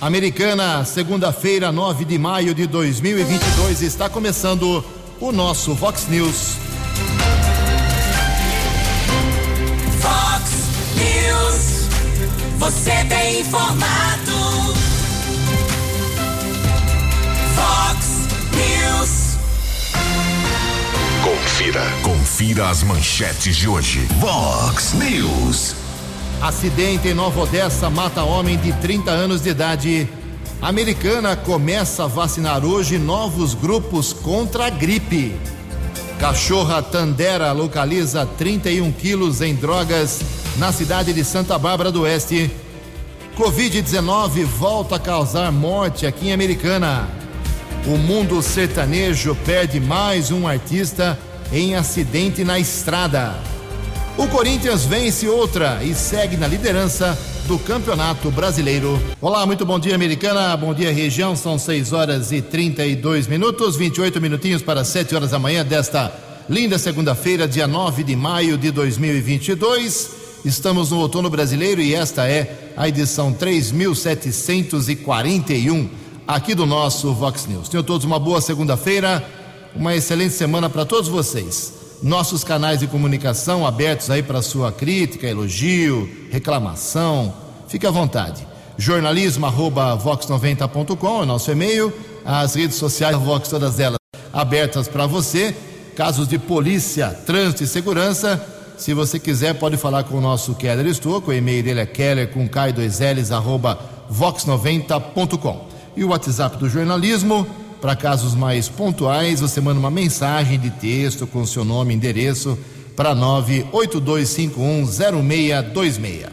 Americana, segunda-feira, 9 de maio de 2022, está começando o nosso Vox News. Vox News, você tem informado. Vox News. Confira, confira as manchetes de hoje. Vox News. Acidente em Nova Odessa mata homem de 30 anos de idade. Americana começa a vacinar hoje novos grupos contra a gripe. Cachorra Tandera localiza 31 quilos em drogas na cidade de Santa Bárbara do Oeste. Covid-19 volta a causar morte aqui em Americana. O mundo sertanejo perde mais um artista em acidente na estrada. O Corinthians vence outra e segue na liderança do Campeonato Brasileiro. Olá, muito bom dia, Americana. Bom dia, região. São 6 horas e 32 minutos, 28 minutinhos para 7 horas da manhã desta linda segunda-feira, dia 9 de maio de 2022. Estamos no outono brasileiro e esta é a edição 3741 aqui do nosso Vox News. Tenham todos uma boa segunda-feira, uma excelente semana para todos vocês nossos canais de comunicação abertos aí para sua crítica, elogio, reclamação. Fique à vontade. Jornalismo arroba vox90.com é nosso e-mail. As redes sociais Vox, todas elas abertas para você. Casos de polícia, trânsito e segurança. Se você quiser, pode falar com o nosso Keller Estouco. O e-mail dele é keller com K2Ls arroba vox90.com. E o WhatsApp do jornalismo para casos mais pontuais, você manda uma mensagem de texto com seu nome e endereço para 982510626.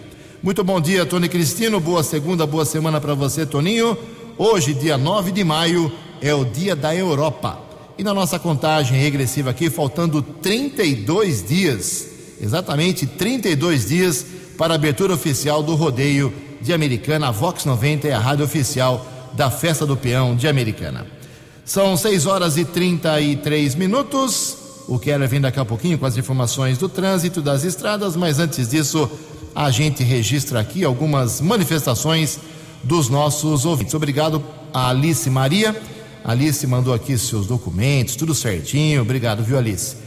Muito bom dia, Tony Cristino. Boa segunda, boa semana para você, Toninho. Hoje, dia 9 de maio, é o dia da Europa. E na nossa contagem regressiva aqui, faltando 32 dias, exatamente 32 dias para a abertura oficial do rodeio de Americana. A Vox 90 é a rádio oficial da Festa do Peão de Americana. São 6 horas e 33 minutos. O Keller vem daqui a pouquinho com as informações do trânsito das estradas, mas antes disso, a gente registra aqui algumas manifestações dos nossos ouvintes. Obrigado a Alice Maria. Alice mandou aqui seus documentos, tudo certinho. Obrigado, viu, Alice?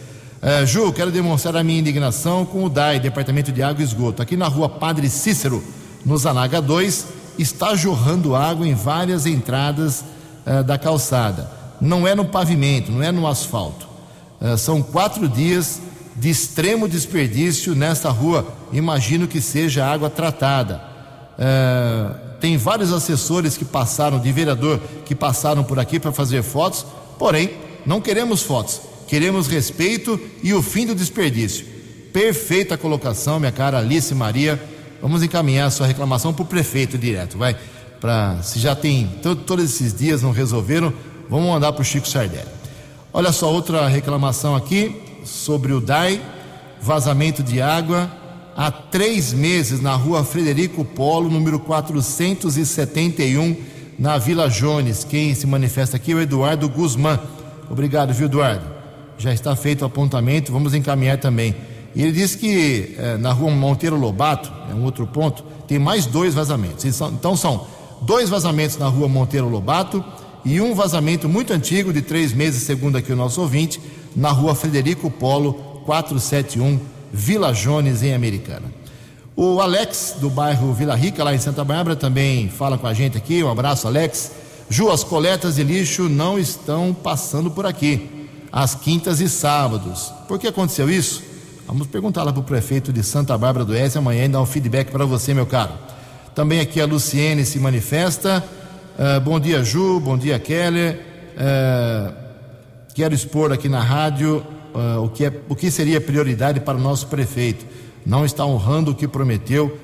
Uh, Ju, quero demonstrar a minha indignação com o DAI, Departamento de Água e Esgoto. Aqui na rua Padre Cícero, no Zanaga 2, está jorrando água em várias entradas uh, da calçada. Não é no pavimento, não é no asfalto. Uh, são quatro dias de extremo desperdício nesta rua. Imagino que seja água tratada. Uh, tem vários assessores que passaram, de vereador, que passaram por aqui para fazer fotos, porém, não queremos fotos, queremos respeito e o fim do desperdício. Perfeita colocação, minha cara Alice Maria. Vamos encaminhar a sua reclamação para o prefeito direto, vai se já tem todos esses dias não resolveram, vamos mandar para o Chico Sardelli. Olha só outra reclamação aqui sobre o DAI, vazamento de água há três meses na rua Frederico Polo, número 471, na Vila Jones. Quem se manifesta aqui é o Eduardo Guzmán. Obrigado, viu, Eduardo? Já está feito o apontamento, vamos encaminhar também. E ele disse que eh, na rua Monteiro Lobato, é um outro ponto, tem mais dois vazamentos. Então são dois vazamentos na rua Monteiro Lobato e um vazamento muito antigo, de três meses, segundo aqui o nosso ouvinte, na rua Frederico Polo, 471, Vila Jones, em Americana. O Alex, do bairro Vila Rica, lá em Santa Bárbara, também fala com a gente aqui. Um abraço, Alex. Ju, as coletas de lixo não estão passando por aqui, às quintas e sábados. Por que aconteceu isso? Vamos perguntar lá para o prefeito de Santa Bárbara do Oeste amanhã e dar um feedback para você, meu caro. Também aqui a Luciene se manifesta. Uh, bom dia, Ju. Bom dia, Keller. Uh, quero expor aqui na rádio uh, o, que é, o que seria prioridade para o nosso prefeito. Não está honrando o que prometeu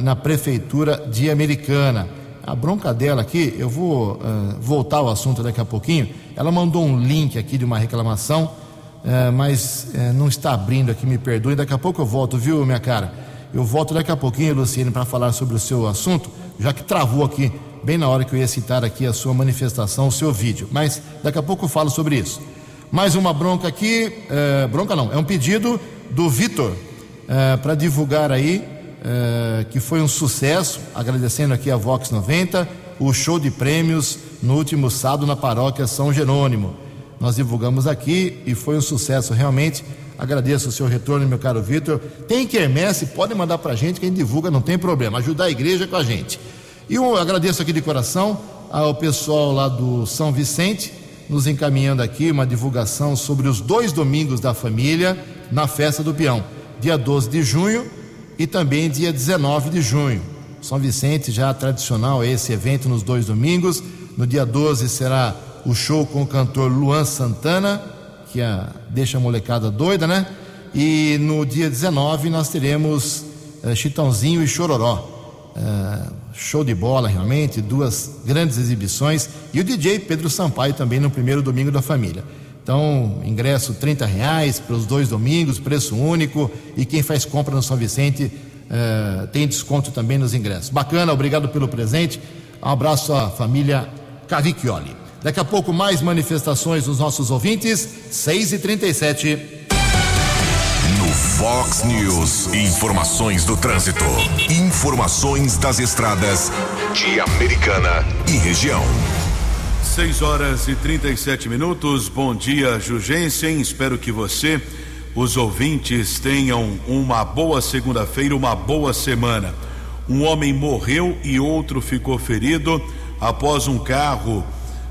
na prefeitura de Americana. A bronca dela aqui, eu vou voltar ao assunto daqui a pouquinho. Ela mandou um link aqui de uma reclamação, mas não está abrindo aqui, me perdoe. Daqui a pouco eu volto, viu, minha cara? Eu volto daqui a pouquinho, Luciene, para falar sobre o seu assunto, já que travou aqui, bem na hora que eu ia citar aqui a sua manifestação, o seu vídeo. Mas daqui a pouco eu falo sobre isso. Mais uma bronca aqui, é, bronca não, é um pedido do Vitor é, para divulgar aí é, que foi um sucesso, agradecendo aqui a Vox 90, o show de prêmios no último sábado na paróquia São Jerônimo. Nós divulgamos aqui e foi um sucesso realmente. Agradeço o seu retorno, meu caro Vitor. Tem quermesse, pode mandar para a gente, quem divulga não tem problema. Ajudar a igreja com a gente. E eu agradeço aqui de coração ao pessoal lá do São Vicente, nos encaminhando aqui uma divulgação sobre os dois domingos da família na festa do peão, dia 12 de junho e também dia 19 de junho. São Vicente já tradicional é esse evento nos dois domingos. No dia 12 será o show com o cantor Luan Santana, que a, deixa a molecada doida, né? E no dia 19 nós teremos é, Chitãozinho e Chororó. É, show de bola realmente, duas grandes exibições. E o DJ Pedro Sampaio também no primeiro domingo da família. Então, ingresso 30 reais para os dois domingos, preço único. E quem faz compra no São Vicente é, tem desconto também nos ingressos. Bacana, obrigado pelo presente. Um abraço à família Cavicchioli. Daqui a pouco mais manifestações dos nossos ouvintes, 6 e 37 No Fox News, informações do trânsito. Informações das estradas de Americana e região. 6 horas e 37 minutos. Bom dia, Jugensen. Espero que você, os ouvintes, tenham uma boa segunda-feira, uma boa semana. Um homem morreu e outro ficou ferido após um carro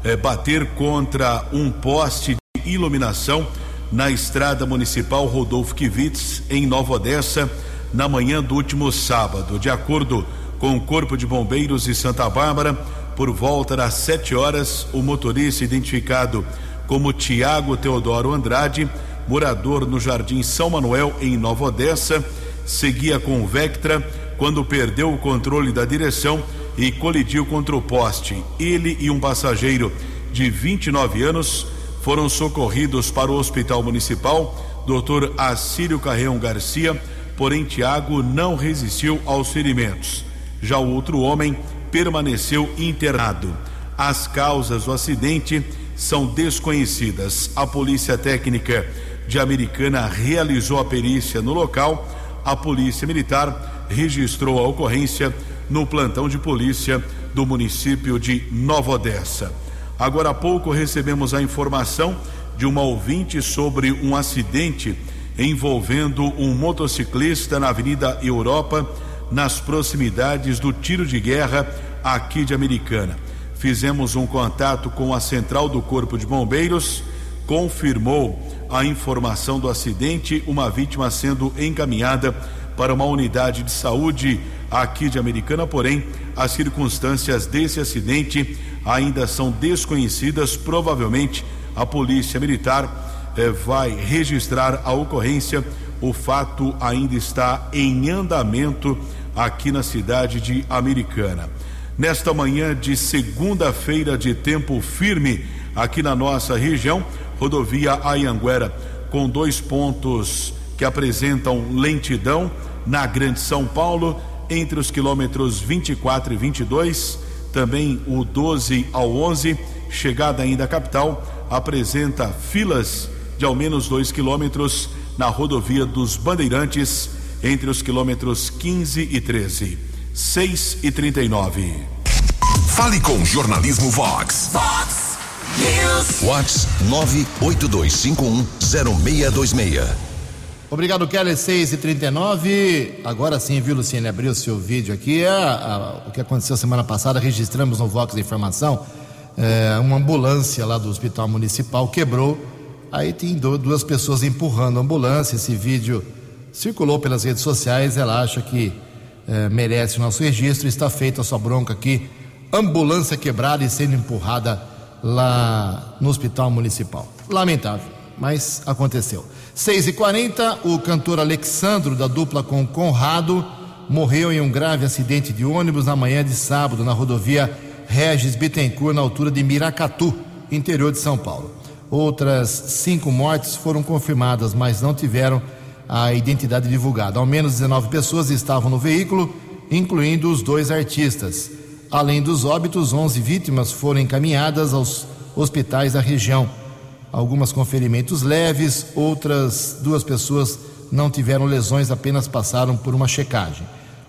eh, bater contra um poste de iluminação na estrada municipal Rodolfo Kivitz, em Nova Odessa, na manhã do último sábado. De acordo com o Corpo de Bombeiros de Santa Bárbara, por volta das 7 horas, o motorista identificado como Tiago Teodoro Andrade, morador no Jardim São Manuel, em Nova Odessa, seguia com o Vectra quando perdeu o controle da direção e colidiu contra o poste. Ele e um passageiro de 29 anos foram socorridos para o Hospital Municipal, Dr. Assírio Carreão Garcia, porém Tiago não resistiu aos ferimentos. Já o outro homem permaneceu internado. As causas do acidente são desconhecidas. A Polícia Técnica de Americana realizou a perícia no local. A Polícia Militar registrou a ocorrência no plantão de polícia do município de Nova Odessa. Agora há pouco recebemos a informação de uma ouvinte sobre um acidente envolvendo um motociclista na Avenida Europa, nas proximidades do tiro de guerra aqui de Americana. Fizemos um contato com a central do Corpo de Bombeiros, confirmou a informação do acidente, uma vítima sendo encaminhada para uma unidade de saúde aqui de Americana, porém, as circunstâncias desse acidente ainda são desconhecidas. Provavelmente a Polícia Militar eh, vai registrar a ocorrência. O fato ainda está em andamento aqui na cidade de Americana. Nesta manhã de segunda-feira de tempo firme aqui na nossa região, rodovia Ayanguera, com dois pontos que apresentam lentidão na Grande São Paulo, entre os quilômetros 24 e 22, também o 12 ao 11, chegada ainda à capital, apresenta filas de ao menos 2 quilômetros na rodovia dos Bandeirantes, entre os quilômetros 15 e 13. 6 e 39. Fale com Jornalismo Vox. Fox News. Vox 982510626. Obrigado, Kelly, 6 e 39 Agora sim, viu, Luciane, abriu o seu vídeo aqui. É, a- o que aconteceu semana passada, registramos no Vox da Informação. é, uma ambulância lá do Hospital Municipal quebrou. Aí tem du- duas pessoas empurrando a ambulância. Esse vídeo circulou pelas redes sociais. Ela acha que é, merece o nosso registro. Está feita a sua bronca aqui. Ambulância quebrada e sendo empurrada lá no Hospital Municipal. Lamentável, mas aconteceu. 6 e 40 o cantor Alexandro, da dupla com Conrado, morreu em um grave acidente de ônibus na manhã de sábado na rodovia Regis Bittencourt, na altura de Miracatu, interior de São Paulo. Outras cinco mortes foram confirmadas, mas não tiveram a identidade divulgada. Ao menos 19 pessoas estavam no veículo, incluindo os dois artistas. Além dos óbitos, 11 vítimas foram encaminhadas aos hospitais da região. Algumas com ferimentos leves, outras duas pessoas não tiveram lesões, apenas passaram por uma checagem.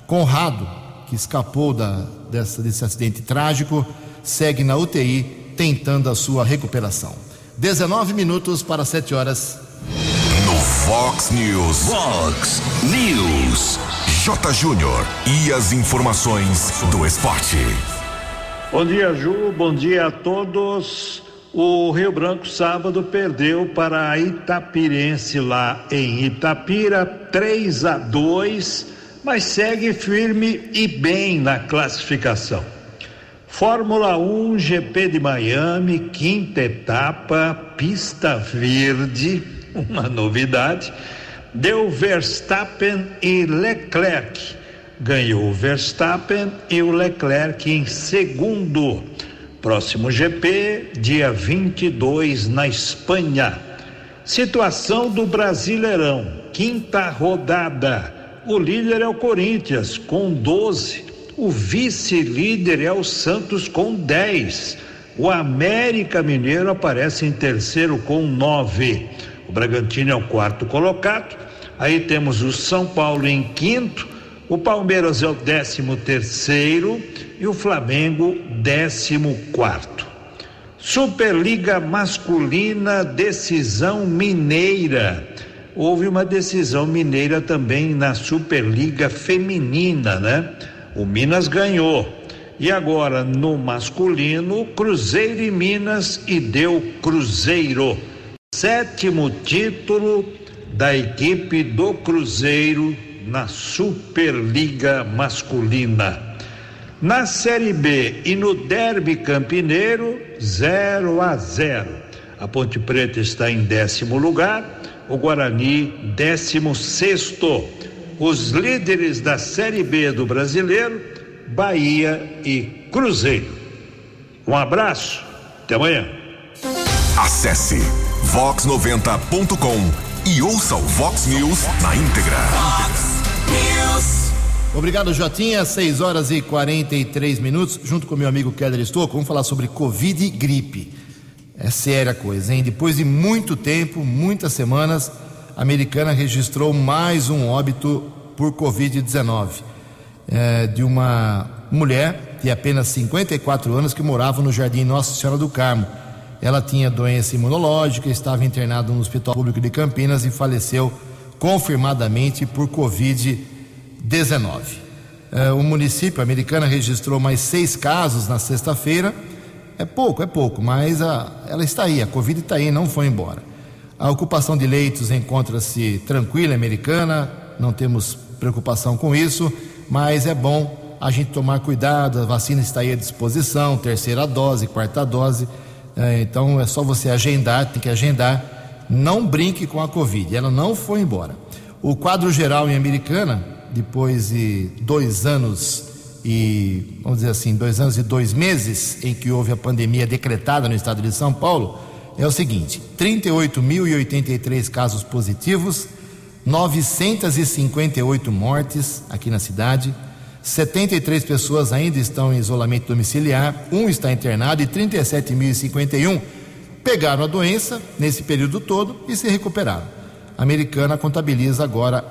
Conrado, que escapou da, dessa, desse acidente trágico, segue na UTI tentando a sua recuperação. 19 minutos para 7 horas. No Fox News. Fox News. J. Júnior. E as informações do esporte. Bom dia, Ju. Bom dia a todos. O Rio Branco sábado perdeu para a Itapirense lá em Itapira, 3 a 2, mas segue firme e bem na classificação. Fórmula 1 GP de Miami, quinta etapa, pista verde, uma novidade. Deu Verstappen e Leclerc. Ganhou Verstappen e o Leclerc em segundo. Próximo GP, dia 22 na Espanha. Situação do Brasileirão, quinta rodada. O líder é o Corinthians com 12. O vice-líder é o Santos com 10. O América Mineiro aparece em terceiro com 9. O Bragantino é o quarto colocado. Aí temos o São Paulo em quinto. O Palmeiras é o décimo terceiro e o Flamengo décimo quarto. Superliga masculina, decisão mineira. Houve uma decisão mineira também na Superliga feminina, né? O Minas ganhou. E agora no masculino, Cruzeiro e Minas e deu Cruzeiro. Sétimo título da equipe do Cruzeiro na Superliga masculina. Na Série B e no Derby Campineiro, 0 a 0. A Ponte Preta está em décimo lugar, o Guarani, décimo sexto. Os líderes da Série B do Brasileiro, Bahia e Cruzeiro. Um abraço, até amanhã. Acesse vox90.com e ouça o Vox News na íntegra. Fox News. Obrigado, Jotinha. 6 horas e 43 minutos, junto com meu amigo Keller Estouco, vamos falar sobre Covid e gripe. É séria a coisa, hein? Depois de muito tempo, muitas semanas, a americana registrou mais um óbito por Covid-19 é, de uma mulher de apenas 54 anos que morava no Jardim Nossa Senhora do Carmo. Ela tinha doença imunológica, estava internada no Hospital Público de Campinas e faleceu confirmadamente por Covid-19. É, o município americano registrou mais seis casos na sexta-feira. É pouco, é pouco, mas a, ela está aí, a Covid está aí, não foi embora. A ocupação de leitos encontra-se tranquila, americana, não temos preocupação com isso, mas é bom a gente tomar cuidado, a vacina está aí à disposição, terceira dose, quarta dose, é, então é só você agendar, tem que agendar, não brinque com a Covid, ela não foi embora. O quadro geral em Americana, depois de dois anos e, vamos dizer assim, dois anos e dois meses em que houve a pandemia decretada no estado de São Paulo, é o seguinte: 38.083 casos positivos, 958 mortes aqui na cidade, 73 pessoas ainda estão em isolamento domiciliar, um está internado e 37.051 pegaram a doença nesse período todo e se recuperaram. A americana contabiliza agora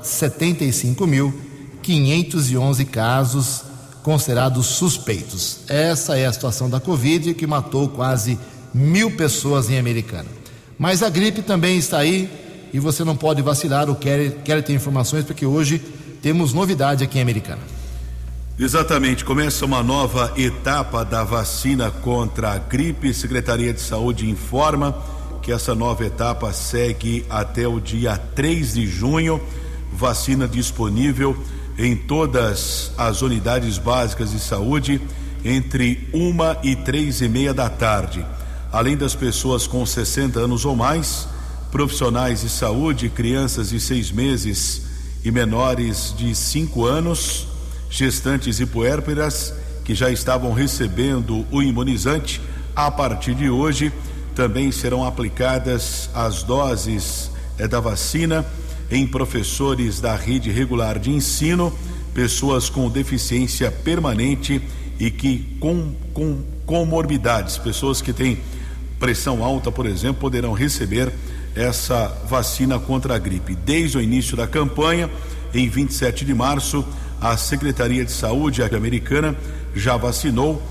75.511 casos considerados suspeitos. Essa é a situação da Covid que matou quase mil pessoas em Americana. Mas a gripe também está aí e você não pode vacilar. O Kelly, Kelly tem informações porque hoje temos novidade aqui em Americana. Exatamente, começa uma nova etapa da vacina contra a gripe. Secretaria de Saúde informa que essa nova etapa segue até o dia 3 de junho. Vacina disponível em todas as unidades básicas de saúde entre uma e três e meia da tarde. Além das pessoas com 60 anos ou mais, profissionais de saúde, crianças de seis meses e menores de cinco anos, gestantes e puérperas que já estavam recebendo o imunizante, a partir de hoje também serão aplicadas as doses eh, da vacina em professores da rede regular de ensino, pessoas com deficiência permanente e que com, com comorbidades, pessoas que têm pressão alta, por exemplo, poderão receber essa vacina contra a gripe. Desde o início da campanha, em 27 de março, a Secretaria de Saúde americana já vacinou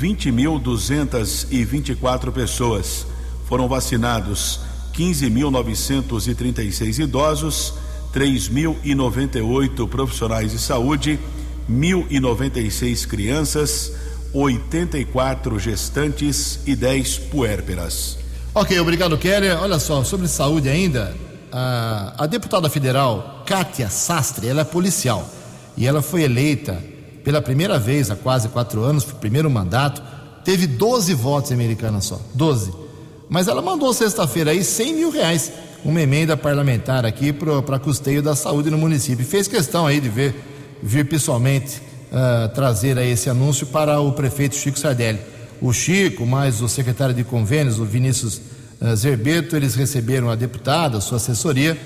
20.224 pessoas. Foram vacinados 15.936 idosos, 3.098 profissionais de saúde, 1.096 crianças, 84 gestantes e 10 puérperas. Ok, obrigado, Keller. Olha só, sobre saúde ainda, a, a deputada federal Kátia Sastre, ela é policial e ela foi eleita pela primeira vez há quase quatro anos, primeiro mandato, teve 12 votos americanos só, 12. Mas ela mandou sexta-feira aí 100 mil reais, uma emenda parlamentar aqui para custeio da saúde no município. Fez questão aí de ver, vir pessoalmente uh, trazer aí esse anúncio para o prefeito Chico Sardelli. O Chico, mais o secretário de convênios, o Vinícius uh, Zerbeto, eles receberam a deputada, sua assessoria.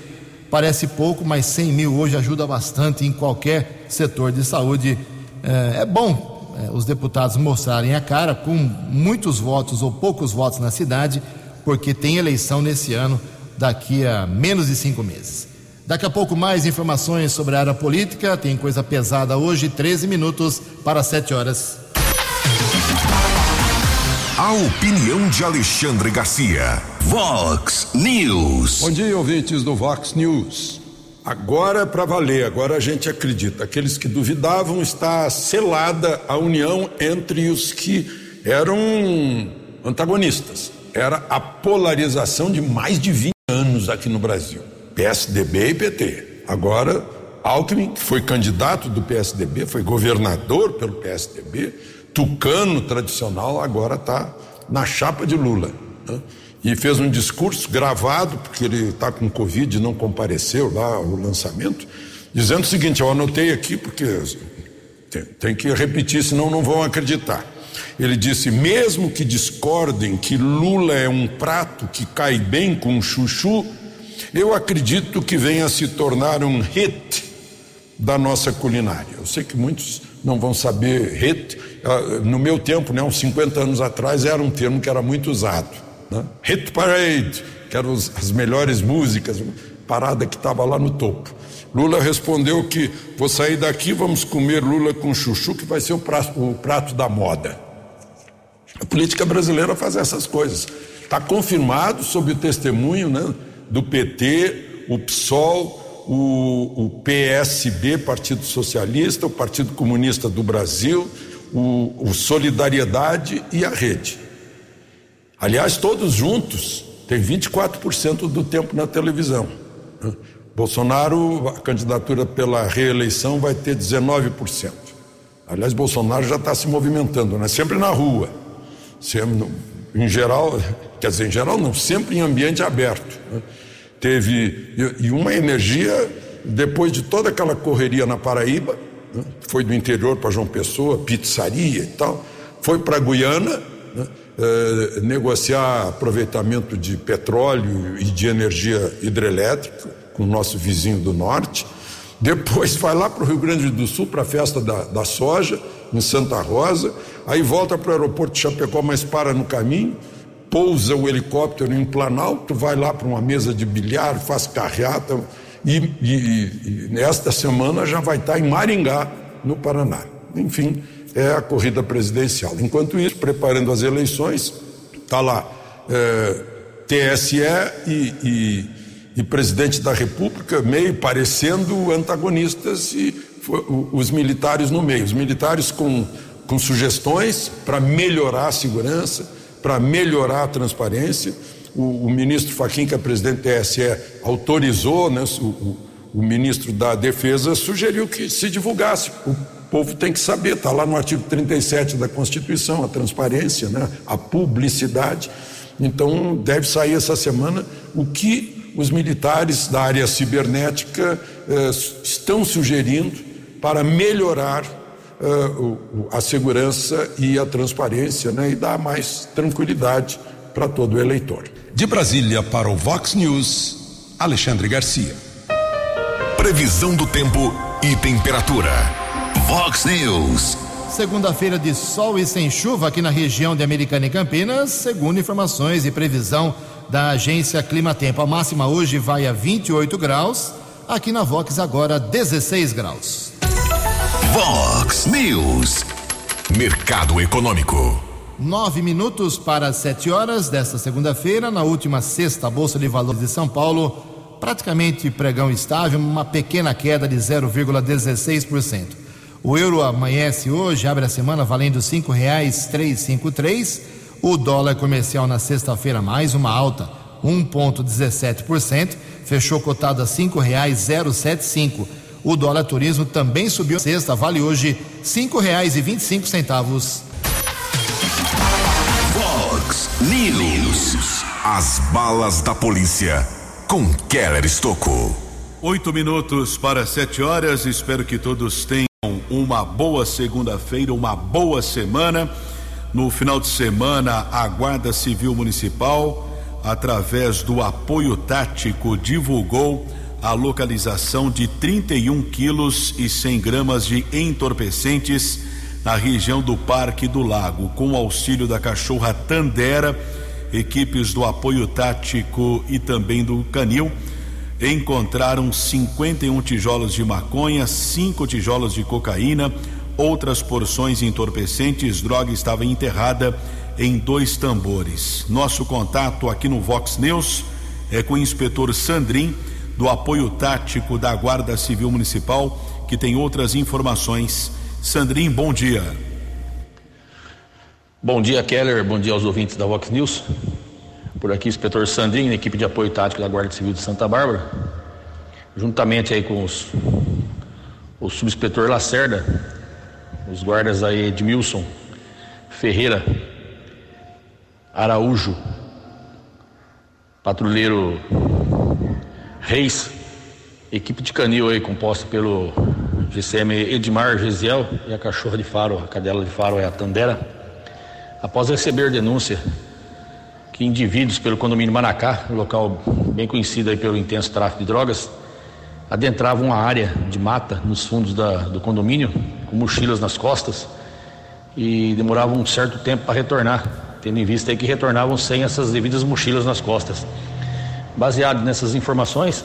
Parece pouco, mas 100 mil hoje ajuda bastante em qualquer setor de saúde é, é bom é, os deputados mostrarem a cara com muitos votos ou poucos votos na cidade, porque tem eleição nesse ano, daqui a menos de cinco meses. Daqui a pouco mais informações sobre a área política. Tem coisa pesada hoje, 13 minutos para 7 horas. A opinião de Alexandre Garcia. Vox News. Bom dia, ouvintes do Vox News. Agora é para valer, agora a gente acredita. Aqueles que duvidavam, está selada a união entre os que eram antagonistas. Era a polarização de mais de 20 anos aqui no Brasil. PSDB e PT. Agora, Alckmin, que foi candidato do PSDB, foi governador pelo PSDB, tucano tradicional, agora está na chapa de Lula. Né? E fez um discurso gravado, porque ele está com Covid e não compareceu lá ao lançamento, dizendo o seguinte: eu anotei aqui porque tem, tem que repetir, senão não vão acreditar. Ele disse: mesmo que discordem que Lula é um prato que cai bem com chuchu, eu acredito que venha a se tornar um hit da nossa culinária. Eu sei que muitos não vão saber hit. Ah, no meu tempo, né, uns 50 anos atrás, era um termo que era muito usado. Né? Hit Parade, que eram as melhores músicas, parada que estava lá no topo. Lula respondeu que vou sair daqui, vamos comer Lula com chuchu, que vai ser o prato, o prato da moda. A política brasileira faz essas coisas. Está confirmado sob o testemunho né, do PT, o PSOL, o, o, PSB, Partido Socialista, o Partido Comunista do Brasil, o, o Solidariedade e a Rede. Aliás, todos juntos têm 24% do tempo na televisão. Bolsonaro, a candidatura pela reeleição vai ter 19%. Aliás, Bolsonaro já está se movimentando, né? Sempre na rua. Sempre, em geral, quer dizer, em geral não, sempre em ambiente aberto. Né? Teve e uma energia depois de toda aquela correria na Paraíba, né? foi do interior para João Pessoa, pizzaria e tal, foi para Guiana, né? Eh, negociar aproveitamento de petróleo e de energia hidrelétrica com o nosso vizinho do norte. Depois vai lá para o Rio Grande do Sul para a festa da, da soja, em Santa Rosa. Aí volta para o aeroporto de Chapecó, mas para no caminho. Pousa o helicóptero em Planalto, vai lá para uma mesa de bilhar, faz carreata. E, e, e nesta semana já vai estar em Maringá, no Paraná. Enfim, é a corrida presidencial. Enquanto isso, preparando as eleições, está lá é, TSE e, e, e, presidente da República meio parecendo antagonistas e os militares no meio. Os militares com, com sugestões para melhorar a segurança, para melhorar a transparência. O, o, ministro Faquim, que é presidente do TSE, autorizou, né, o, o, o ministro da Defesa sugeriu que se divulgasse o povo tem que saber, está lá no artigo 37 da Constituição, a transparência, né? a publicidade. Então, deve sair essa semana o que os militares da área cibernética eh, estão sugerindo para melhorar eh, o, a segurança e a transparência né? e dar mais tranquilidade para todo o eleitor. De Brasília para o Vox News, Alexandre Garcia. Previsão do tempo e temperatura. Fox News. Segunda-feira de sol e sem chuva aqui na região de Americana e Campinas, segundo informações e previsão da agência Climatempo. A máxima hoje vai a 28 graus, aqui na Vox agora 16 graus. Vox News. Mercado Econômico. Nove minutos para sete horas desta segunda-feira. Na última sexta, a Bolsa de Valores de São Paulo, praticamente pregão estável, uma pequena queda de 0,16%. O euro amanhece hoje, abre a semana valendo cinco reais três. O dólar comercial na sexta-feira mais uma alta, 1,17%, fechou cotado a cinco reais 075. O dólar turismo também subiu sexta, vale hoje cinco reais e vinte e cinco centavos. Fox News. As balas da polícia com Keller Estocou. Oito minutos para sete horas. Espero que todos tenham uma boa segunda-feira, uma boa semana. No final de semana, a Guarda Civil Municipal, através do apoio tático, divulgou a localização de 31 quilos e 100 gramas de entorpecentes na região do Parque do Lago, com o auxílio da cachorra Tandera, equipes do apoio tático e também do Canil encontraram 51 tijolos de maconha, cinco tijolos de cocaína, outras porções entorpecentes, droga estava enterrada em dois tambores. Nosso contato aqui no Vox News é com o inspetor Sandrin do apoio tático da Guarda Civil Municipal, que tem outras informações. Sandrin, bom dia. Bom dia, Keller. Bom dia aos ouvintes da Vox News. Por aqui, inspetor Sandrin, equipe de apoio tático da Guarda Civil de Santa Bárbara, juntamente aí com os, o subinspetor Lacerda, os guardas aí Edmilson Ferreira Araújo, patrulheiro Reis, equipe de canil aí composta pelo GCM Edmar Gesiel e a cachorra de faro, a cadela de faro é a Tandera. Após receber denúncia que indivíduos pelo condomínio Manacá, local bem conhecido pelo intenso tráfico de drogas, adentravam uma área de mata nos fundos da, do condomínio, com mochilas nas costas, e demoravam um certo tempo para retornar, tendo em vista que retornavam sem essas devidas mochilas nas costas. Baseado nessas informações,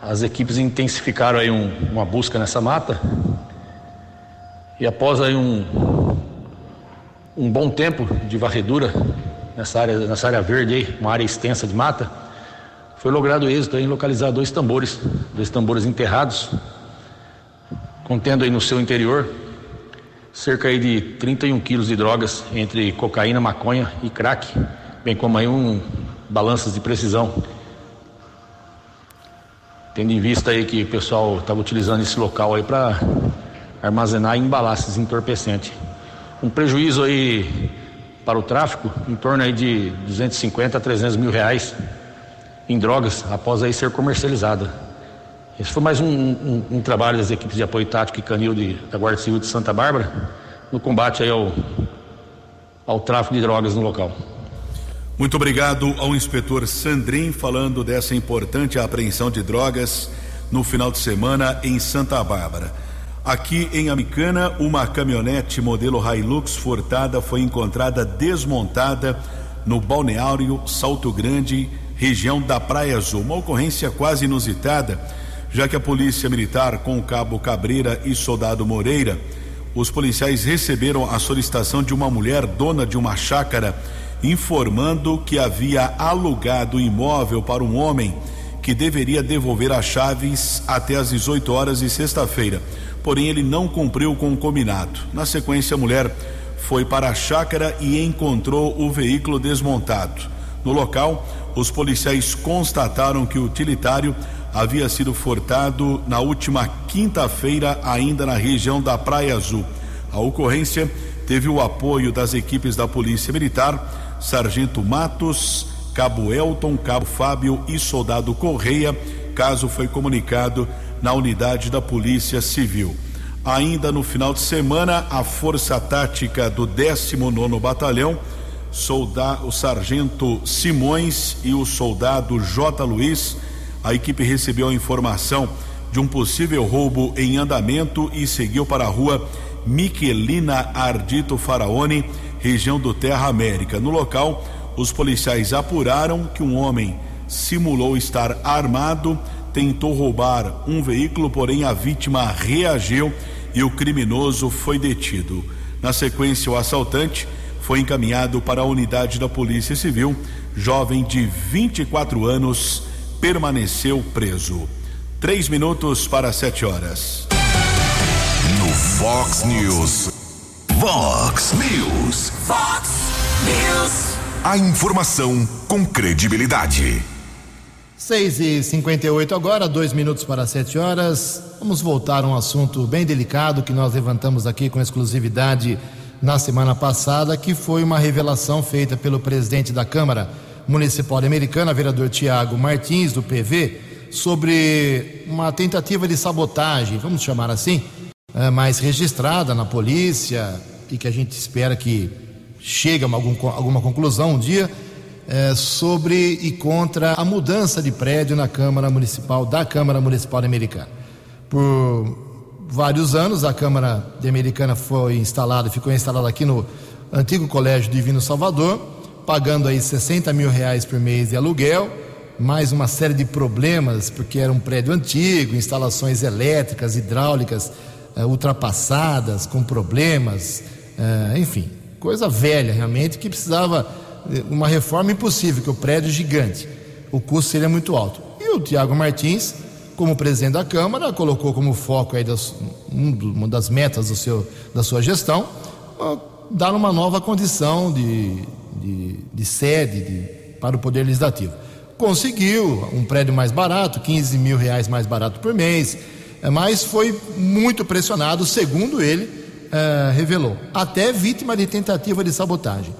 as equipes intensificaram aí um, uma busca nessa mata e após aí um, um bom tempo de varredura nessa área, nessa área verde aí, uma área extensa de mata, foi logrado êxito em localizar dois tambores, dois tambores enterrados, contendo aí no seu interior cerca aí de 31 quilos de drogas entre cocaína, maconha e crack, bem como aí um balanças de precisão. Tendo em vista aí que o pessoal estava utilizando esse local aí para armazenar e embalar esses entorpecentes. Um prejuízo aí para o tráfico em torno aí de 250 a 300 mil reais em drogas após aí ser comercializada. Esse foi mais um, um, um trabalho das equipes de apoio tático e canil de, da Guarda Civil de Santa Bárbara no combate aí ao, ao tráfico de drogas no local. Muito obrigado ao inspetor Sandrin falando dessa importante apreensão de drogas no final de semana em Santa Bárbara. Aqui em Amicana, uma caminhonete modelo Hilux furtada foi encontrada desmontada no balneário Salto Grande, região da Praia Azul. Uma ocorrência quase inusitada, já que a Polícia Militar, com o cabo Cabreira e soldado Moreira, os policiais receberam a solicitação de uma mulher dona de uma chácara informando que havia alugado o imóvel para um homem que deveria devolver as chaves até às 18 horas de sexta-feira. Porém, ele não cumpriu com o combinado. Na sequência, a mulher foi para a chácara e encontrou o veículo desmontado. No local, os policiais constataram que o utilitário havia sido furtado na última quinta-feira, ainda na região da Praia Azul. A ocorrência teve o apoio das equipes da Polícia Militar Sargento Matos, Cabo Elton, Cabo Fábio e Soldado Correia. Caso foi comunicado na unidade da Polícia Civil. Ainda no final de semana, a Força Tática do 19 Batalhão, soldado, o Sargento Simões e o soldado J. Luiz, a equipe recebeu a informação de um possível roubo em andamento e seguiu para a rua Miquelina Ardito Faraone região do Terra América. No local, os policiais apuraram que um homem simulou estar armado, tentou roubar um veículo, porém a vítima reagiu e o criminoso foi detido. Na sequência, o assaltante foi encaminhado para a unidade da Polícia Civil. Jovem de 24 anos permaneceu preso. Três minutos para sete horas. No Fox News. Fox News. Fox News. A informação com credibilidade. 6 e 58 agora, dois minutos para sete horas. Vamos voltar a um assunto bem delicado que nós levantamos aqui com exclusividade na semana passada, que foi uma revelação feita pelo presidente da Câmara Municipal Americana, vereador Tiago Martins, do PV, sobre uma tentativa de sabotagem, vamos chamar assim, é, mais registrada na polícia e que a gente espera que chegue a algum, alguma conclusão um dia é, sobre e contra a mudança de prédio na Câmara Municipal, da Câmara Municipal Americana. Por vários anos, a Câmara de Americana foi instalada, ficou instalada aqui no antigo Colégio Divino Salvador, pagando aí 60 mil reais por mês de aluguel, mais uma série de problemas, porque era um prédio antigo, instalações elétricas, hidráulicas é, ultrapassadas, com problemas, é, enfim, coisa velha realmente que precisava uma reforma impossível, que o prédio é gigante, o custo seria muito alto. E o Tiago Martins, como presidente da Câmara, colocou como foco aí das, uma das metas do seu, da sua gestão, dar uma nova condição de, de, de sede de, para o Poder Legislativo. Conseguiu um prédio mais barato, 15 mil reais mais barato por mês, é, mas foi muito pressionado, segundo ele, é, revelou, até vítima de tentativa de sabotagem.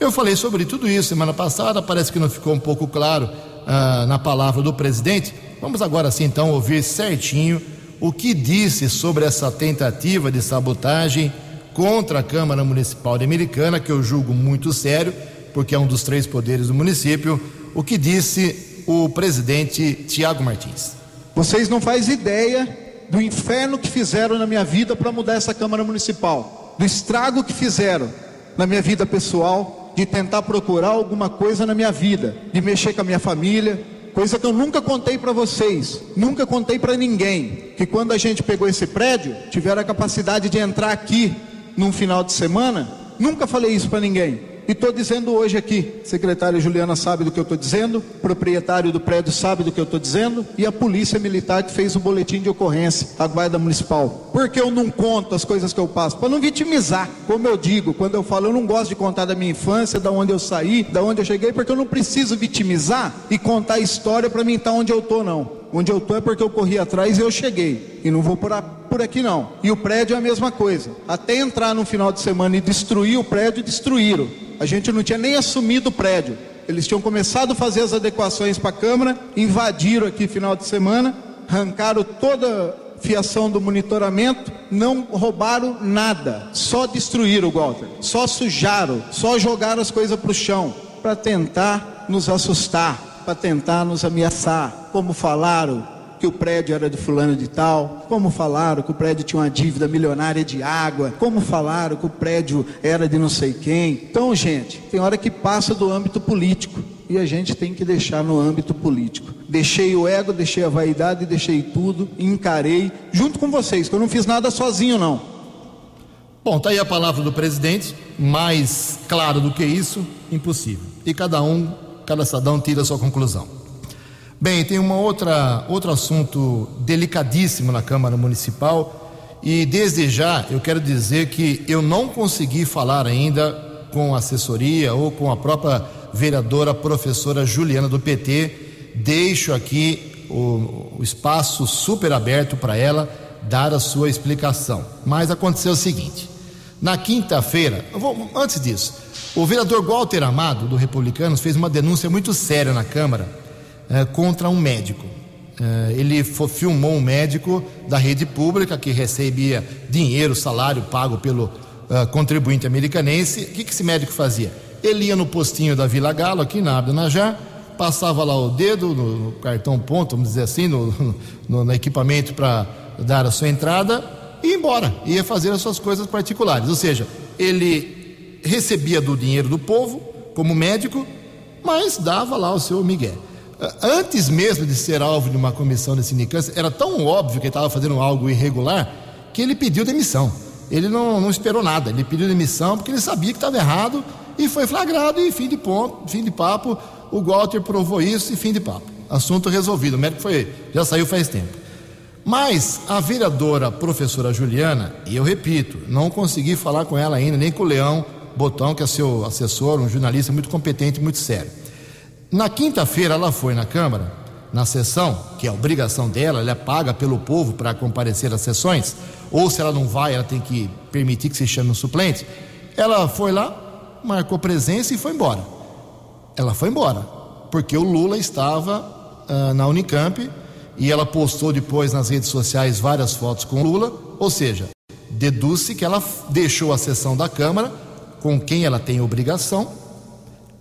Eu falei sobre tudo isso semana passada, parece que não ficou um pouco claro ah, na palavra do presidente. Vamos agora sim então ouvir certinho o que disse sobre essa tentativa de sabotagem contra a Câmara Municipal de Americana, que eu julgo muito sério, porque é um dos três poderes do município, o que disse o presidente Tiago Martins. Vocês não fazem ideia do inferno que fizeram na minha vida para mudar essa Câmara Municipal, do estrago que fizeram na minha vida pessoal, de tentar procurar alguma coisa na minha vida, de mexer com a minha família, coisa que eu nunca contei para vocês, nunca contei para ninguém, que quando a gente pegou esse prédio, tiveram a capacidade de entrar aqui num final de semana, nunca falei isso para ninguém. E estou dizendo hoje aqui, secretária Juliana sabe do que eu estou dizendo, proprietário do prédio sabe do que eu estou dizendo, e a polícia militar que fez o boletim de ocorrência, a guarda municipal. Por que eu não conto as coisas que eu passo? Para não vitimizar, como eu digo, quando eu falo, eu não gosto de contar da minha infância, da onde eu saí, da onde eu cheguei, porque eu não preciso vitimizar e contar a história para mim estar onde eu estou, não. Onde eu estou é porque eu corri atrás e eu cheguei. E não vou por, a, por aqui não. E o prédio é a mesma coisa. Até entrar no final de semana e destruir o prédio, destruíram. A gente não tinha nem assumido o prédio. Eles tinham começado a fazer as adequações para a Câmara, invadiram aqui final de semana, arrancaram toda a fiação do monitoramento, não roubaram nada, só destruíram, Walter, só sujaram, só jogaram as coisas para o chão, para tentar nos assustar, para tentar nos ameaçar, como falaram que o prédio era de fulano de tal, como falaram que o prédio tinha uma dívida milionária de água, como falaram que o prédio era de não sei quem. Então, gente, tem hora que passa do âmbito político e a gente tem que deixar no âmbito político. Deixei o ego, deixei a vaidade, deixei tudo, encarei junto com vocês, que eu não fiz nada sozinho não. Bom, tá aí a palavra do presidente, mais claro do que isso, impossível. E cada um, cada cidadão tira a sua conclusão. Bem, tem uma outra outro assunto delicadíssimo na Câmara Municipal e desde já eu quero dizer que eu não consegui falar ainda com a assessoria ou com a própria vereadora professora Juliana do PT. Deixo aqui o, o espaço super aberto para ela dar a sua explicação. Mas aconteceu o seguinte: na quinta-feira, antes disso, o vereador Walter Amado do Republicanos fez uma denúncia muito séria na Câmara é, contra um médico. É, ele filmou um médico da rede pública que recebia dinheiro, salário pago pelo é, contribuinte americanense. O que, que esse médico fazia? Ele ia no postinho da Vila Galo, aqui na Abdanajá, passava lá o dedo no, cartão ponto, vamos dizer assim, no, no, no equipamento para dar a sua entrada e ir embora, ia fazer as suas coisas particulares. Ou seja, ele recebia do dinheiro do povo como médico, mas dava lá o seu Miguel antes mesmo de ser alvo de uma comissão de sindicância, era tão óbvio que ele estava fazendo algo irregular que ele pediu demissão. ele não, não esperou nada, ele pediu demissão porque ele sabia que estava errado e foi flagrado e fim de ponto, fim de papo, o Walter provou isso e fim de papo. Assunto resolvido, o médico foi, já saiu faz tempo. Mas a vereadora professora Juliana, e eu repito, não consegui falar com ela ainda, nem com o Leão Botão, que é seu assessor, um jornalista muito competente, muito sério. Na quinta-feira ela foi na Câmara, na sessão, que é obrigação dela, ela é paga pelo povo para comparecer às sessões, ou se ela não vai, ela tem que permitir que se chame um suplente. Ela foi lá, marcou presença e foi embora. Ela foi embora, porque o Lula estava uh, na Unicamp e ela postou depois nas redes sociais várias fotos com Lula, ou seja, deduz-se que ela deixou a sessão da Câmara com quem ela tem obrigação,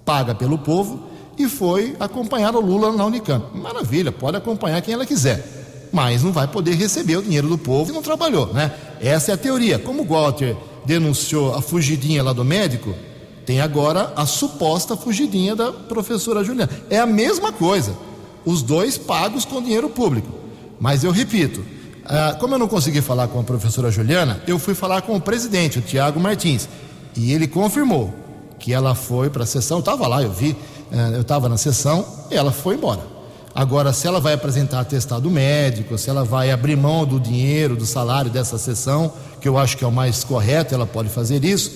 paga pelo povo, e foi acompanhar o Lula na Unicamp. Maravilha, pode acompanhar quem ela quiser, mas não vai poder receber o dinheiro do povo e não trabalhou, né? Essa é a teoria. Como o Walter denunciou a fugidinha lá do médico, tem agora a suposta fugidinha da professora Juliana. É a mesma coisa. Os dois pagos com dinheiro público. Mas eu repito, ah, como eu não consegui falar com a professora Juliana, eu fui falar com o presidente, o Tiago Martins. E ele confirmou que ela foi para a sessão, estava lá, eu vi, eu estava na sessão, ela foi embora. Agora, se ela vai apresentar atestado médico, se ela vai abrir mão do dinheiro, do salário dessa sessão, que eu acho que é o mais correto, ela pode fazer isso,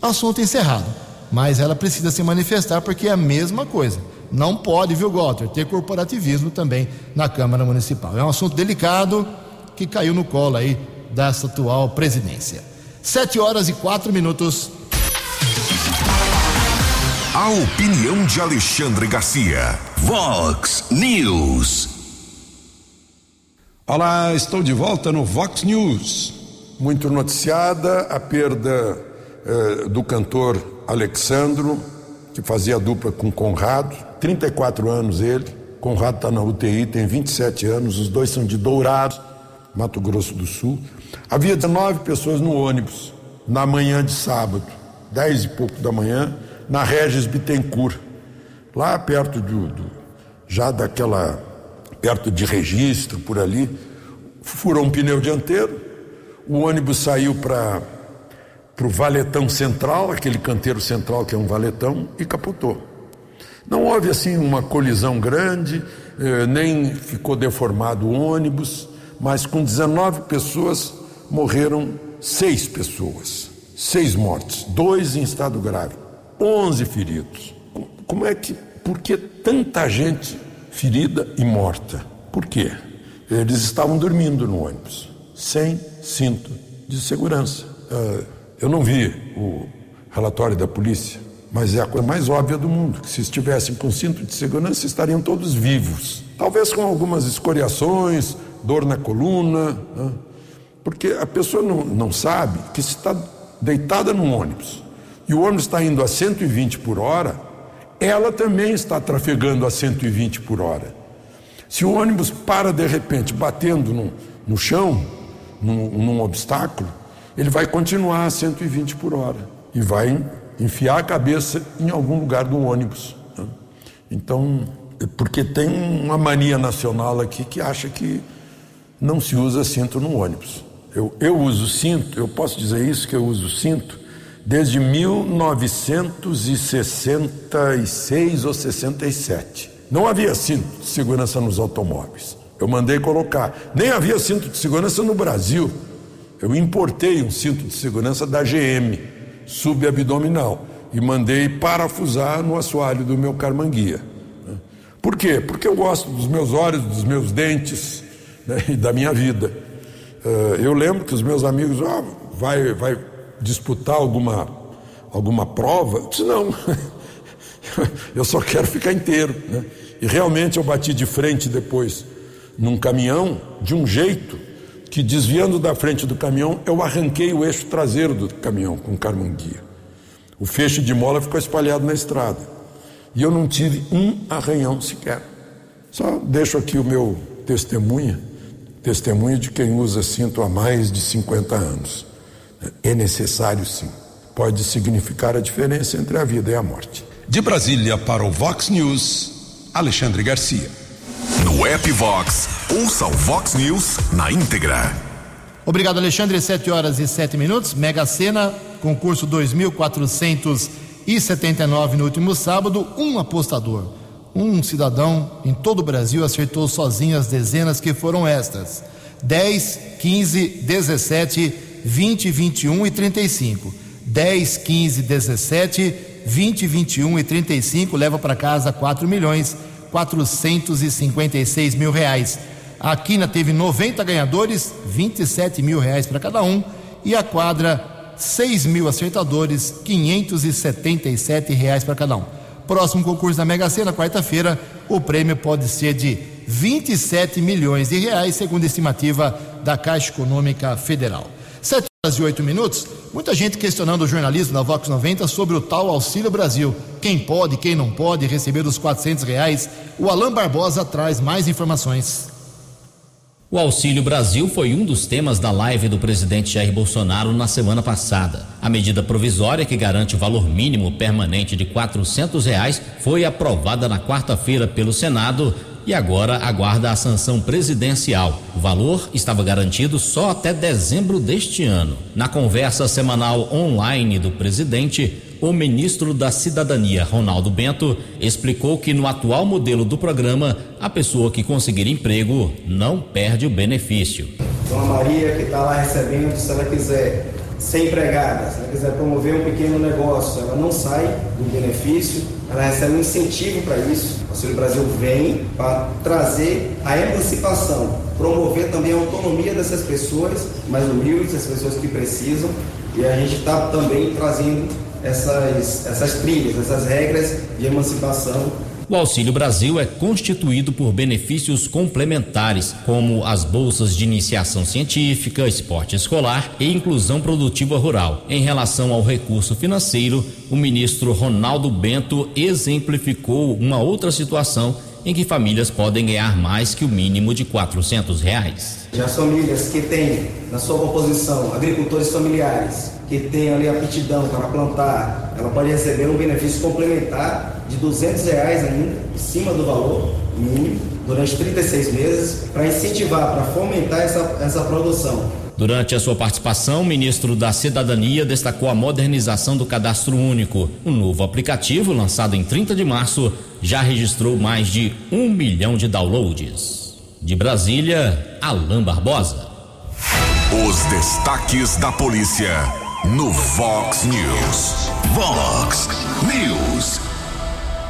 assunto encerrado. Mas ela precisa se manifestar porque é a mesma coisa. Não pode, viu, Walter, ter corporativismo também na Câmara Municipal. É um assunto delicado que caiu no colo aí dessa atual presidência. Sete horas e quatro minutos. A opinião de Alexandre Garcia. Vox News. Olá, estou de volta no Vox News. Muito noticiada a perda eh, do cantor Alexandro, que fazia dupla com Conrado, 34 anos ele. Conrado está na UTI, tem 27 anos, os dois são de Dourados, Mato Grosso do Sul. Havia 19 pessoas no ônibus na manhã de sábado, 10 e pouco da manhã na Regis Bittencourt, lá perto do, do, já daquela, perto de registro, por ali, furou um pneu dianteiro, o ônibus saiu para o valetão central, aquele canteiro central que é um valetão, e capotou. Não houve assim uma colisão grande, eh, nem ficou deformado o ônibus, mas com 19 pessoas morreram seis pessoas, seis mortes, dois em estado grave. 11 feridos. Como é que, por que tanta gente ferida e morta? Por quê? Eles estavam dormindo no ônibus, sem cinto de segurança. Uh, eu não vi o relatório da polícia, mas é a coisa mais óbvia do mundo, que se estivessem com cinto de segurança estariam todos vivos. Talvez com algumas escoriações, dor na coluna, né? porque a pessoa não, não sabe que se está deitada num ônibus, e o ônibus está indo a 120 por hora, ela também está trafegando a 120 por hora. Se o ônibus para de repente batendo no, no chão, num, num obstáculo, ele vai continuar a 120 por hora e vai enfiar a cabeça em algum lugar do ônibus. Né? Então, porque tem uma mania nacional aqui que acha que não se usa cinto no ônibus. Eu, eu uso cinto, eu posso dizer isso que eu uso cinto desde 1966 ou 67. Não havia cinto de segurança nos automóveis. Eu mandei colocar. Nem havia cinto de segurança no Brasil. Eu importei um cinto de segurança da GM, subabdominal, e mandei parafusar no assoalho do meu carmanguia. Por quê? Porque eu gosto dos meus olhos, dos meus dentes né, e da minha vida. Eh, eu lembro que os meus amigos, ah, vai, vai disputar alguma, alguma prova? Eu disse, não, eu só quero ficar inteiro. Né? E realmente eu bati de frente depois num caminhão, de um jeito que desviando da frente do caminhão, eu arranquei o eixo traseiro do caminhão com carmanguia. O feixe de mola ficou espalhado na estrada. E eu não tive um arranhão sequer. Só deixo aqui o meu testemunha, testemunha de quem usa cinto há mais de 50 anos. É necessário sim. Pode significar a diferença entre a vida e a morte. De Brasília para o Vox News, Alexandre Garcia. No app Vox, ouça o Vox News na íntegra. Obrigado, Alexandre. 7 horas e 7 minutos. Mega Sena, concurso 2479 no último sábado. Um apostador, um cidadão em todo o Brasil acertou sozinho as dezenas que foram estas: 10, 15, 17, 20, 21 e 35. 10, 15, 17, 20, 21 e 35 leva para casa 4 milhões 456 mil reais. A Quina teve 90 ganhadores, 27 mil reais para cada um. E a quadra, 6 mil acertadores, 577 reais para cada um. Próximo concurso da Mega Sena, quarta-feira, o prêmio pode ser de 27 milhões de reais, segundo a estimativa da Caixa Econômica Federal. 7 horas e 8 minutos. Muita gente questionando o jornalismo da Vox 90 sobre o tal Auxílio Brasil. Quem pode, quem não pode receber os 400 reais. O Alain Barbosa traz mais informações. O Auxílio Brasil foi um dos temas da live do presidente Jair Bolsonaro na semana passada. A medida provisória que garante o valor mínimo permanente de 400 reais foi aprovada na quarta-feira pelo Senado e agora aguarda a sanção presidencial. O valor estava garantido só até dezembro deste ano. Na conversa semanal online do presidente, o ministro da Cidadania, Ronaldo Bento, explicou que no atual modelo do programa, a pessoa que conseguir emprego não perde o benefício. Dona Maria, que está lá recebendo, se ela quiser ser empregada, se ela quiser promover um pequeno negócio, ela não sai do benefício, ela recebe um incentivo para isso. O Auxílio Brasil vem para trazer a emancipação, promover também a autonomia dessas pessoas mais humildes, as pessoas que precisam, e a gente está também trazendo essas, essas trilhas, essas regras de emancipação o Auxílio Brasil é constituído por benefícios complementares, como as bolsas de iniciação científica, esporte escolar e inclusão produtiva rural. Em relação ao recurso financeiro, o ministro Ronaldo Bento exemplificou uma outra situação em que famílias podem ganhar mais que o mínimo de quatrocentos reais. As famílias que têm na sua composição agricultores familiares que têm ali aptidão para plantar, ela pode receber um benefício complementar de 200 reais ainda, em cima do valor mínimo, durante 36 meses, para incentivar, para fomentar essa, essa produção. Durante a sua participação, o ministro da Cidadania destacou a modernização do Cadastro Único. O novo aplicativo, lançado em 30 de março, já registrou mais de um milhão de downloads. De Brasília, Alain Barbosa. Os destaques da polícia no Vox News. Vox News.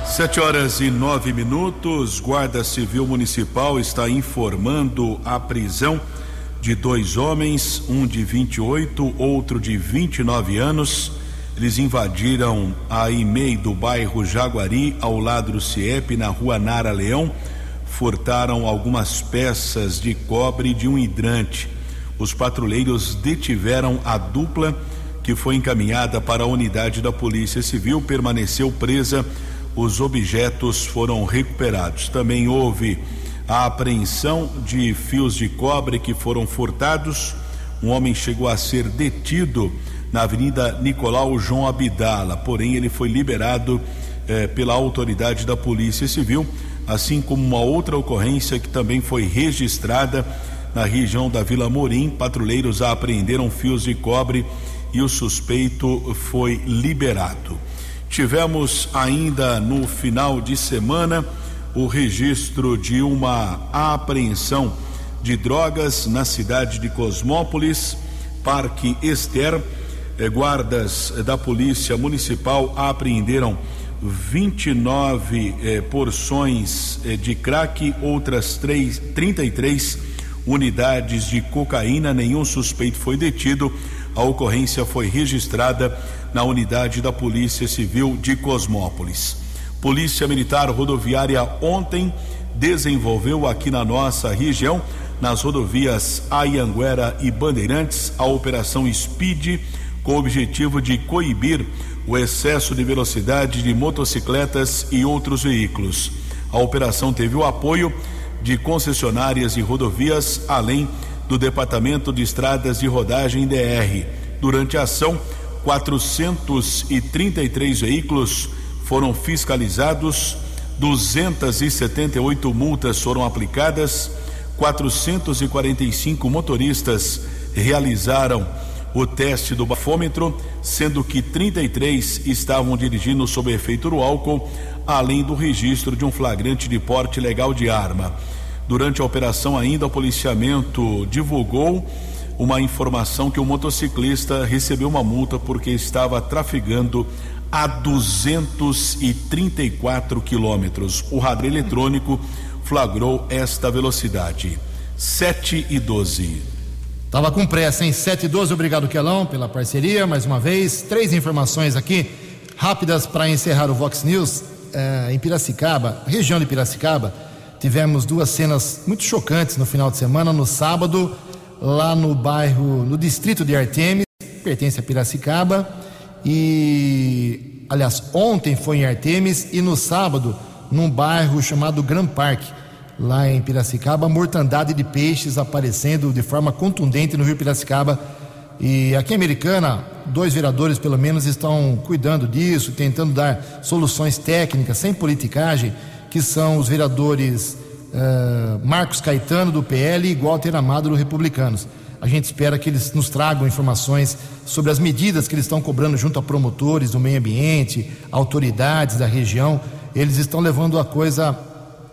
Sete horas e nove minutos. Guarda Civil Municipal está informando a prisão de dois homens, um de 28, outro de 29 anos. Eles invadiram a IMEI do bairro Jaguari, ao lado do CIEP, na rua Nara Leão. Furtaram algumas peças de cobre de um hidrante. Os patrulheiros detiveram a dupla que foi encaminhada para a unidade da Polícia Civil, permaneceu presa os objetos foram recuperados. Também houve a apreensão de fios de cobre que foram furtados. Um homem chegou a ser detido na Avenida Nicolau João Abdala, porém ele foi liberado eh, pela autoridade da Polícia Civil, assim como uma outra ocorrência que também foi registrada na região da Vila Morim. Patrulheiros apreenderam fios de cobre e o suspeito foi liberado. Tivemos ainda no final de semana o registro de uma apreensão de drogas na cidade de Cosmópolis, Parque Ester. Eh, guardas da Polícia Municipal apreenderam 29 eh, porções eh, de crack, outras 3, 33 unidades de cocaína. Nenhum suspeito foi detido. A ocorrência foi registrada na unidade da Polícia Civil de Cosmópolis. Polícia Militar Rodoviária ontem desenvolveu aqui na nossa região, nas rodovias Ayanguera e Bandeirantes, a Operação Speed, com o objetivo de coibir o excesso de velocidade de motocicletas e outros veículos. A operação teve o apoio de concessionárias e rodovias, além do Departamento de Estradas de Rodagem DR. Durante a ação, 433 veículos foram fiscalizados, 278 multas foram aplicadas, 445 motoristas realizaram o teste do bafômetro, sendo que 33 estavam dirigindo sob efeito do álcool, além do registro de um flagrante de porte legal de arma. Durante a operação, ainda o policiamento divulgou uma informação que o motociclista recebeu uma multa porque estava trafegando a 234 quilômetros. O radar eletrônico flagrou esta velocidade. 7 e 12. Tava com pressa, hein? 7 e 12, obrigado, Quelão, pela parceria. Mais uma vez, três informações aqui, rápidas para encerrar o Vox News. É, em Piracicaba, região de Piracicaba, tivemos duas cenas muito chocantes no final de semana. No sábado, lá no bairro, no distrito de Artemis, pertence a Piracicaba. E, aliás, ontem foi em Artemis e no sábado, num bairro chamado Grand Park, lá em Piracicaba, mortandade de peixes aparecendo de forma contundente no Rio Piracicaba. E aqui em Americana, dois vereadores pelo menos estão cuidando disso, tentando dar soluções técnicas, sem politicagem, que são os vereadores uh, Marcos Caetano, do PL, e Walter Amado, do Republicanos. A gente espera que eles nos tragam informações sobre as medidas que eles estão cobrando junto a promotores do meio ambiente, autoridades da região. Eles estão levando a coisa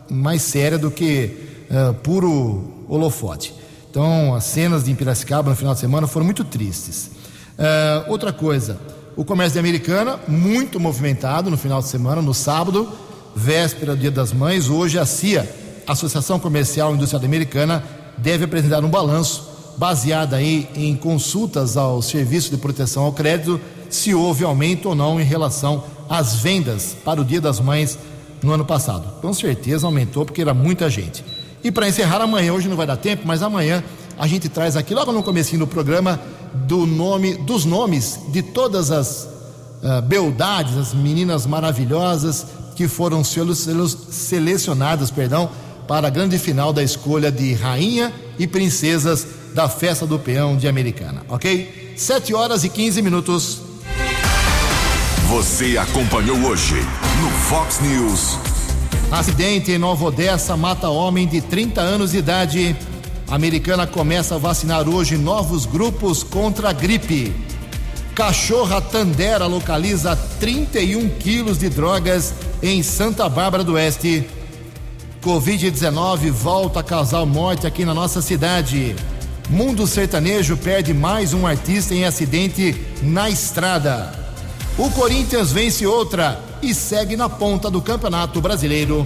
mais séria do que uh, puro holofote. Então, as cenas de Piracicaba no final de semana foram muito tristes. Uh, outra coisa, o comércio de Americana, muito movimentado no final de semana, no sábado, véspera do Dia das Mães. Hoje a CIA, Associação Comercial Industrial Americana, deve apresentar um balanço baseado aí em consultas ao Serviço de Proteção ao Crédito, se houve aumento ou não em relação às vendas para o Dia das Mães no ano passado. Com certeza aumentou porque era muita gente. E para encerrar amanhã, hoje não vai dar tempo, mas amanhã a gente traz aqui logo no comecinho do programa do nome dos nomes de todas as uh, beldades, as meninas maravilhosas que foram selecionadas, perdão, para a grande final da escolha de rainha e princesas da festa do peão de Americana, ok? 7 horas e 15 minutos. Você acompanhou hoje no Fox News. Acidente em Nova Odessa mata homem de 30 anos de idade. A americana começa a vacinar hoje novos grupos contra a gripe. Cachorra Tandera localiza 31 quilos de drogas em Santa Bárbara do Oeste. Covid-19 volta a causar morte aqui na nossa cidade. Mundo Sertanejo perde mais um artista em acidente na estrada. O Corinthians vence outra e segue na ponta do Campeonato Brasileiro.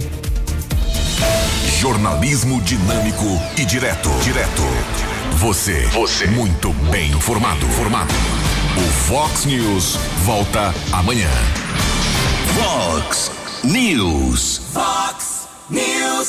Jornalismo dinâmico e direto. Direto. Você. Você. Muito bem informado. Formado. O Fox News volta amanhã. Fox News. Fox News.